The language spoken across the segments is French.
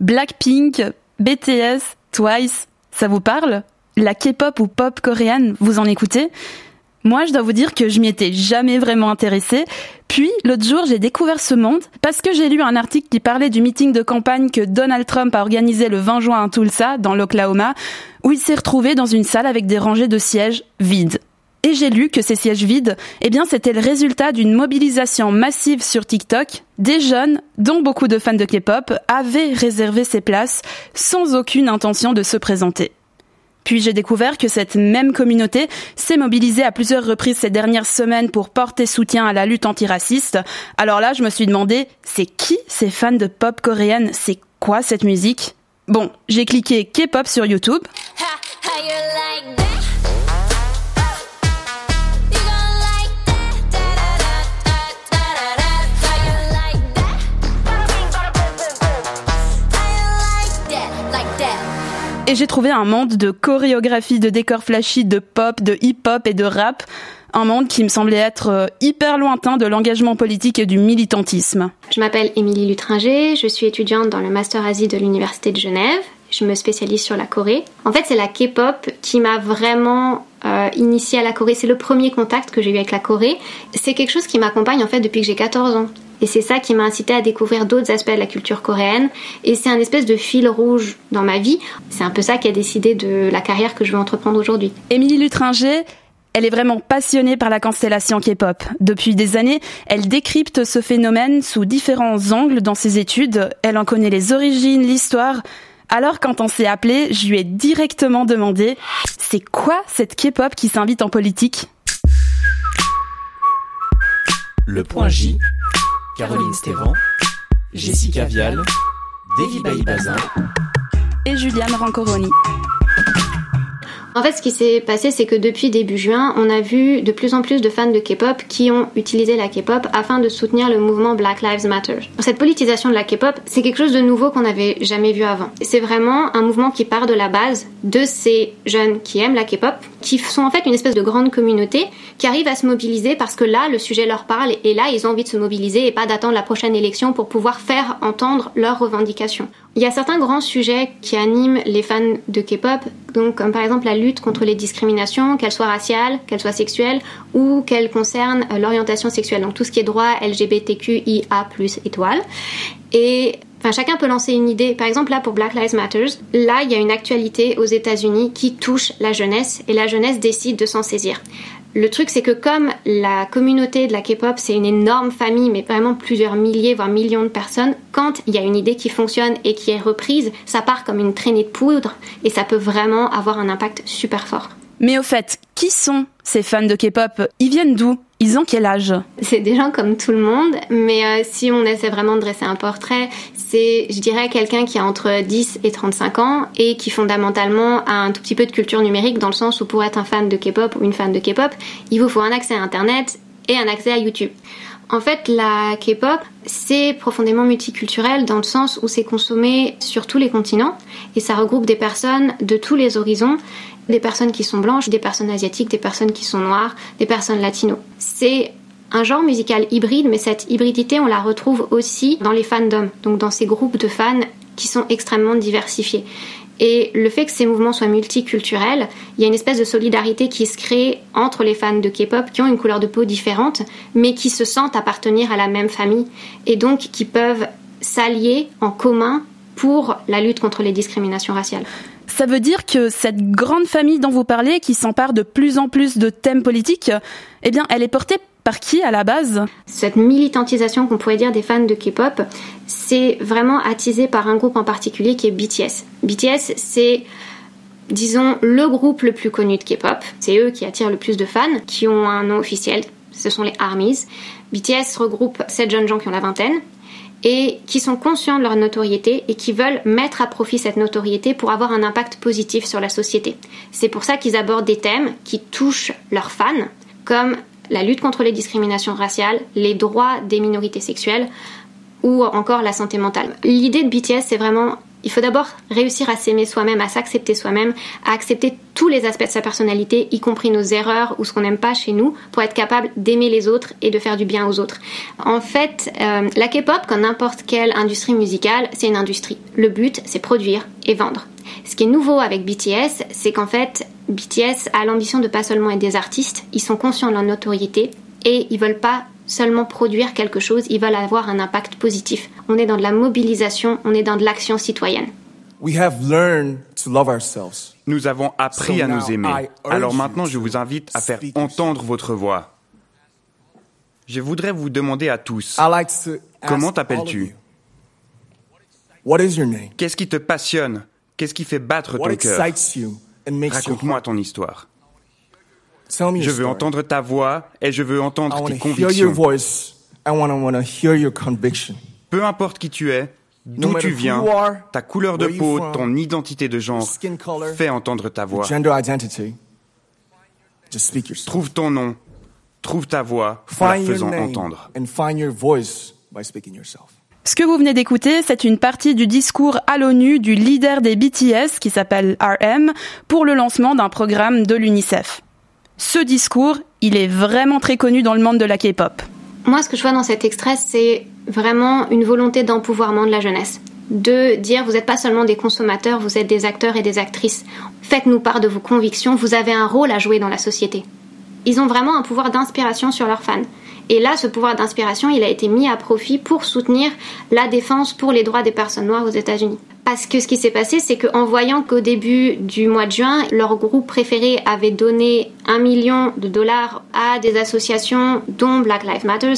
Blackpink, BTS, Twice, ça vous parle? La K-pop ou pop coréenne, vous en écoutez? Moi, je dois vous dire que je m'y étais jamais vraiment intéressée. Puis, l'autre jour, j'ai découvert ce monde parce que j'ai lu un article qui parlait du meeting de campagne que Donald Trump a organisé le 20 juin à Tulsa, dans l'Oklahoma, où il s'est retrouvé dans une salle avec des rangées de sièges vides. Et j'ai lu que ces sièges vides, eh bien, c'était le résultat d'une mobilisation massive sur TikTok. Des jeunes, dont beaucoup de fans de K-pop, avaient réservé ces places sans aucune intention de se présenter. Puis j'ai découvert que cette même communauté s'est mobilisée à plusieurs reprises ces dernières semaines pour porter soutien à la lutte antiraciste. Alors là, je me suis demandé, c'est qui ces fans de pop coréenne C'est quoi cette musique? Bon, j'ai cliqué K-pop sur YouTube. Et j'ai trouvé un monde de chorégraphie, de décors flashy, de pop, de hip-hop et de rap. Un monde qui me semblait être euh, hyper lointain de l'engagement politique et du militantisme. Je m'appelle Émilie Lutringer, je suis étudiante dans le Master Asie de l'Université de Genève. Je me spécialise sur la Corée. En fait, c'est la K-pop qui m'a vraiment euh, initiée à la Corée. C'est le premier contact que j'ai eu avec la Corée. C'est quelque chose qui m'accompagne en fait depuis que j'ai 14 ans. Et c'est ça qui m'a incité à découvrir d'autres aspects de la culture coréenne. Et c'est un espèce de fil rouge dans ma vie. C'est un peu ça qui a décidé de la carrière que je veux entreprendre aujourd'hui. Émilie Lutringer, elle est vraiment passionnée par la constellation K-pop. Depuis des années, elle décrypte ce phénomène sous différents angles dans ses études. Elle en connaît les origines, l'histoire. Alors quand on s'est appelé, je lui ai directement demandé c'est quoi cette K-pop qui s'invite en politique? Le point J Caroline Stévan, Jessica Vial, Davy Baïbazin et Juliane Rancoroni. En fait, ce qui s'est passé, c'est que depuis début juin, on a vu de plus en plus de fans de K-pop qui ont utilisé la K-pop afin de soutenir le mouvement Black Lives Matter. Cette politisation de la K-pop, c'est quelque chose de nouveau qu'on n'avait jamais vu avant. C'est vraiment un mouvement qui part de la base de ces jeunes qui aiment la K-pop, qui sont en fait une espèce de grande communauté qui arrive à se mobiliser parce que là, le sujet leur parle et là, ils ont envie de se mobiliser et pas d'attendre la prochaine élection pour pouvoir faire entendre leurs revendications. Il y a certains grands sujets qui animent les fans de K-pop, donc comme par exemple la lutte contre les discriminations, qu'elles soient raciales, qu'elles soient sexuelles ou qu'elles concernent l'orientation sexuelle, donc tout ce qui est droit LGBTQIA+ étoile. Et Enfin, chacun peut lancer une idée. Par exemple, là, pour Black Lives Matter, là, il y a une actualité aux États-Unis qui touche la jeunesse et la jeunesse décide de s'en saisir. Le truc, c'est que comme la communauté de la K-pop, c'est une énorme famille, mais vraiment plusieurs milliers, voire millions de personnes, quand il y a une idée qui fonctionne et qui est reprise, ça part comme une traînée de poudre et ça peut vraiment avoir un impact super fort. Mais au fait, qui sont ces fans de K-pop? Ils viennent d'où? Ils ont quel âge C'est des gens comme tout le monde, mais euh, si on essaie vraiment de dresser un portrait, c'est, je dirais, quelqu'un qui a entre 10 et 35 ans et qui fondamentalement a un tout petit peu de culture numérique dans le sens où pour être un fan de K-pop ou une fan de K-pop, il vous faut un accès à Internet et un accès à YouTube. En fait, la K-pop, c'est profondément multiculturel dans le sens où c'est consommé sur tous les continents et ça regroupe des personnes de tous les horizons des personnes qui sont blanches, des personnes asiatiques, des personnes qui sont noires, des personnes latino. C'est un genre musical hybride, mais cette hybridité, on la retrouve aussi dans les fandoms, donc dans ces groupes de fans qui sont extrêmement diversifiés. Et le fait que ces mouvements soient multiculturels, il y a une espèce de solidarité qui se crée entre les fans de K-pop qui ont une couleur de peau différente, mais qui se sentent appartenir à la même famille et donc qui peuvent s'allier en commun pour la lutte contre les discriminations raciales. Ça veut dire que cette grande famille dont vous parlez, qui s'empare de plus en plus de thèmes politiques, eh bien, elle est portée par qui à la base? Cette militantisation qu'on pourrait dire des fans de K-pop, c'est vraiment attisé par un groupe en particulier qui est BTS. BTS, c'est disons le groupe le plus connu de K-pop. C'est eux qui attirent le plus de fans, qui ont un nom officiel. Ce sont les ARMYs. BTS regroupe sept jeunes gens qui ont la vingtaine et qui sont conscients de leur notoriété et qui veulent mettre à profit cette notoriété pour avoir un impact positif sur la société. C'est pour ça qu'ils abordent des thèmes qui touchent leurs fans, comme la lutte contre les discriminations raciales, les droits des minorités sexuelles ou encore la santé mentale. L'idée de BTS, c'est vraiment Il faut d'abord réussir à s'aimer soi-même, à s'accepter soi-même, à accepter tous les aspects de sa personnalité, y compris nos erreurs ou ce qu'on n'aime pas chez nous, pour être capable d'aimer les autres et de faire du bien aux autres. En fait, euh, la K-pop, comme n'importe quelle industrie musicale, c'est une industrie. Le but, c'est produire et vendre. Ce qui est nouveau avec BTS, c'est qu'en fait, BTS a l'ambition de pas seulement être des artistes, ils sont conscients de leur notoriété et ils veulent pas seulement produire quelque chose, ils veulent avoir un impact positif. On est dans de la mobilisation, on est dans de l'action citoyenne. Nous avons appris à nous aimer. Alors maintenant, je vous invite à faire entendre votre voix. Je voudrais vous demander à tous, comment t'appelles-tu? Qu'est-ce qui te passionne? Qu'est-ce qui fait battre ton cœur? Raconte-moi ton histoire. Je veux entendre ta voix et je veux entendre tes convictions. Peu importe qui tu es, d'où tu viens, ta couleur de peau, ton identité de genre, fais entendre ta voix. Trouve ton nom, trouve ta voix en la faisant entendre. Ce que vous venez d'écouter, c'est une partie du discours à l'ONU du leader des BTS, qui s'appelle RM, pour le lancement d'un programme de l'UNICEF. Ce discours, il est vraiment très connu dans le monde de la K-pop. Moi, ce que je vois dans cet extrait, c'est vraiment une volonté d'empouvoirment de la jeunesse. De dire, vous n'êtes pas seulement des consommateurs, vous êtes des acteurs et des actrices. Faites-nous part de vos convictions, vous avez un rôle à jouer dans la société. Ils ont vraiment un pouvoir d'inspiration sur leurs fans. Et là, ce pouvoir d'inspiration, il a été mis à profit pour soutenir la défense pour les droits des personnes noires aux États-Unis. Parce que ce qui s'est passé, c'est qu'en voyant qu'au début du mois de juin, leur groupe préféré avait donné un million de dollars à des associations dont Black Lives Matter,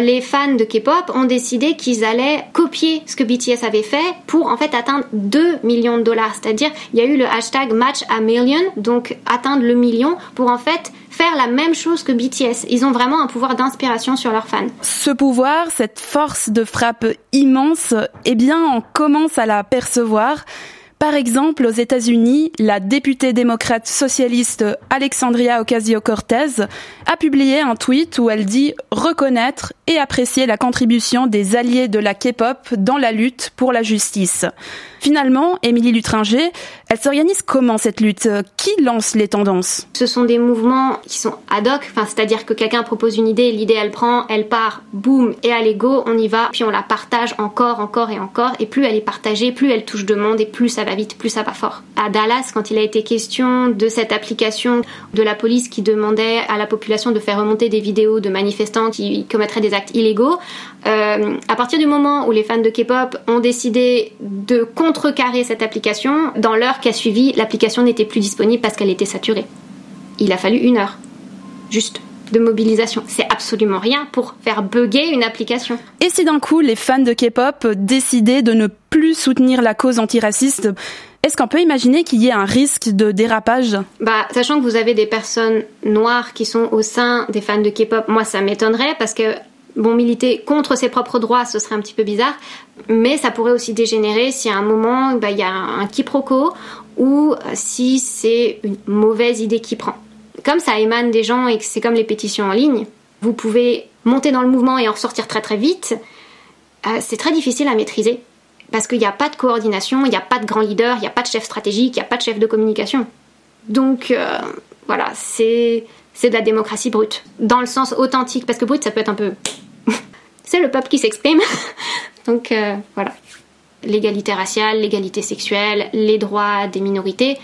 les fans de K-pop ont décidé qu'ils allaient copier ce que BTS avait fait pour en fait atteindre 2 millions de dollars. C'est-à-dire, il y a eu le hashtag match a million, donc atteindre le million pour en fait faire la même chose que BTS. Ils ont vraiment un pouvoir d'inspiration sur leurs fans. Ce pouvoir, cette force de frappe immense, eh bien, on commence à la percevoir. Par exemple, aux États-Unis, la députée démocrate socialiste Alexandria Ocasio-Cortez a publié un tweet où elle dit reconnaître et apprécier la contribution des alliés de la K-pop dans la lutte pour la justice. Finalement, Émilie Lutringer, elle s'organise comment cette lutte? Qui lance les tendances? Ce sont des mouvements qui sont ad hoc, c'est-à-dire que quelqu'un propose une idée, l'idée elle prend, elle part, boum, et à l'ego, on y va, puis on la partage encore, encore et encore, et plus elle est partagée, plus elle touche de monde, et plus ça va vite, plus ça va fort. À Dallas, quand il a été question de cette application de la police qui demandait à la population de faire remonter des vidéos de manifestants qui commettraient des actes illégaux, euh, à partir du moment où les fans de K-pop ont décidé de contrecarrer cette application, dans l'heure qui a suivi, l'application n'était plus disponible parce qu'elle était saturée. Il a fallu une heure. Juste de mobilisation. C'est absolument rien pour faire bugger une application. Et si d'un coup les fans de K-pop décidaient de ne plus soutenir la cause antiraciste, est-ce qu'on peut imaginer qu'il y ait un risque de dérapage? Bah, sachant que vous avez des personnes noires qui sont au sein des fans de K-pop, moi ça m'étonnerait parce que bon, militer contre ses propres droits, ce serait un petit peu bizarre, mais ça pourrait aussi dégénérer si à un moment bah, il y a un quiproquo ou si c'est une mauvaise idée qui prend. Comme ça émane des gens et que c'est comme les pétitions en ligne, vous pouvez monter dans le mouvement et en ressortir très très vite. Euh, c'est très difficile à maîtriser parce qu'il n'y a pas de coordination, il n'y a pas de grand leader, il n'y a pas de chef stratégique, il n'y a pas de chef de communication. Donc euh, voilà, c'est c'est de la démocratie brute dans le sens authentique parce que brute ça peut être un peu c'est le peuple qui s'exprime. Donc euh, voilà, l'égalité raciale, l'égalité sexuelle, les droits des minorités,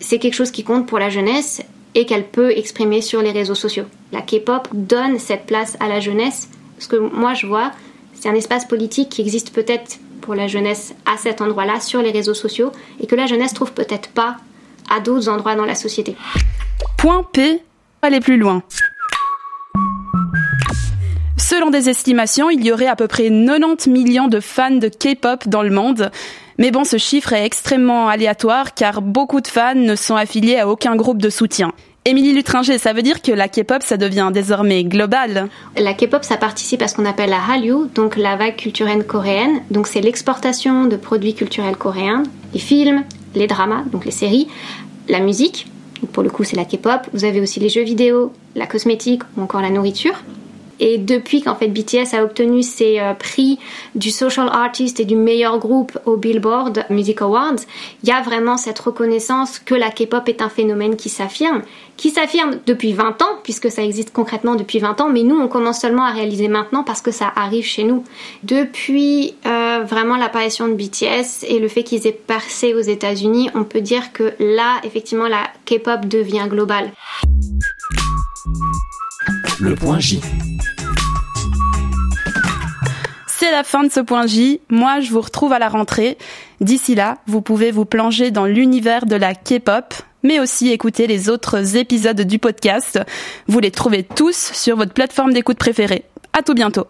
c'est quelque chose qui compte pour la jeunesse et qu'elle peut exprimer sur les réseaux sociaux. La K-pop donne cette place à la jeunesse. Ce que moi je vois, c'est un espace politique qui existe peut-être pour la jeunesse à cet endroit-là, sur les réseaux sociaux, et que la jeunesse trouve peut-être pas à d'autres endroits dans la société. Point P, aller plus loin. Selon des estimations, il y aurait à peu près 90 millions de fans de K-pop dans le monde. Mais bon, ce chiffre est extrêmement aléatoire car beaucoup de fans ne sont affiliés à aucun groupe de soutien. Émilie Lutringer, ça veut dire que la K-pop, ça devient désormais global La K-pop, ça participe à ce qu'on appelle la Hallyu, donc la vague culturelle coréenne. Donc c'est l'exportation de produits culturels coréens, les films, les dramas, donc les séries, la musique, pour le coup c'est la K-pop. Vous avez aussi les jeux vidéo, la cosmétique ou encore la nourriture. Et depuis qu'en fait BTS a obtenu ses euh, prix du Social Artist et du meilleur groupe au Billboard Music Awards, il y a vraiment cette reconnaissance que la K-pop est un phénomène qui s'affirme, qui s'affirme depuis 20 ans, puisque ça existe concrètement depuis 20 ans, mais nous on commence seulement à réaliser maintenant parce que ça arrive chez nous. Depuis euh, vraiment l'apparition de BTS et le fait qu'ils aient percé aux États-Unis, on peut dire que là, effectivement, la K-pop devient globale. Le point J. C'est la fin de ce point J. Moi, je vous retrouve à la rentrée. D'ici là, vous pouvez vous plonger dans l'univers de la K-pop, mais aussi écouter les autres épisodes du podcast. Vous les trouvez tous sur votre plateforme d'écoute préférée. À tout bientôt.